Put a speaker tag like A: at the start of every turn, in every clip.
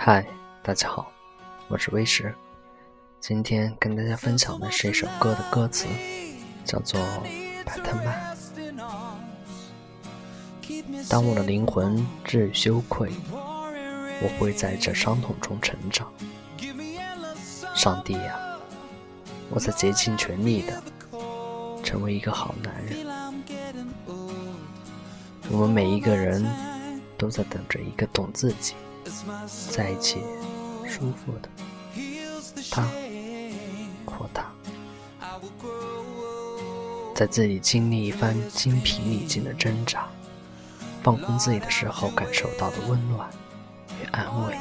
A: 嗨，大家好，我是威石。今天跟大家分享的是一首歌的歌词，叫做《白特曼》。当我的灵魂至于羞愧，我会在这伤痛中成长。上帝呀，我在竭尽全力的成为一个好男人。我们每一个人都在等着一个懂自己、在一起舒服的他或她，在自己经历一番精疲力尽的挣扎，放空自己的时候感受到的温暖与安慰，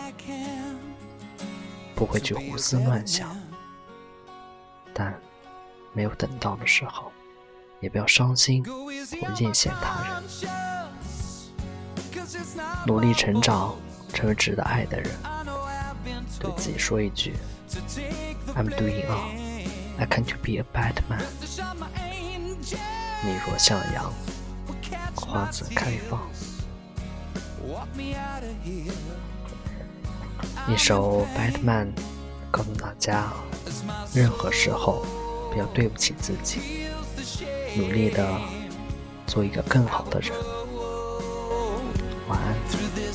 A: 不会去胡思乱想，但没有等到的时候，也不要伤心或艳羡他人。努力成长，成为值得爱的人。对自己说一句：“I'm doing all I can to be a bad man。”你若向阳，花自开放。一首《Bad Man》告诉大家：任何时候不要对不起自己，努力的做一个更好的人。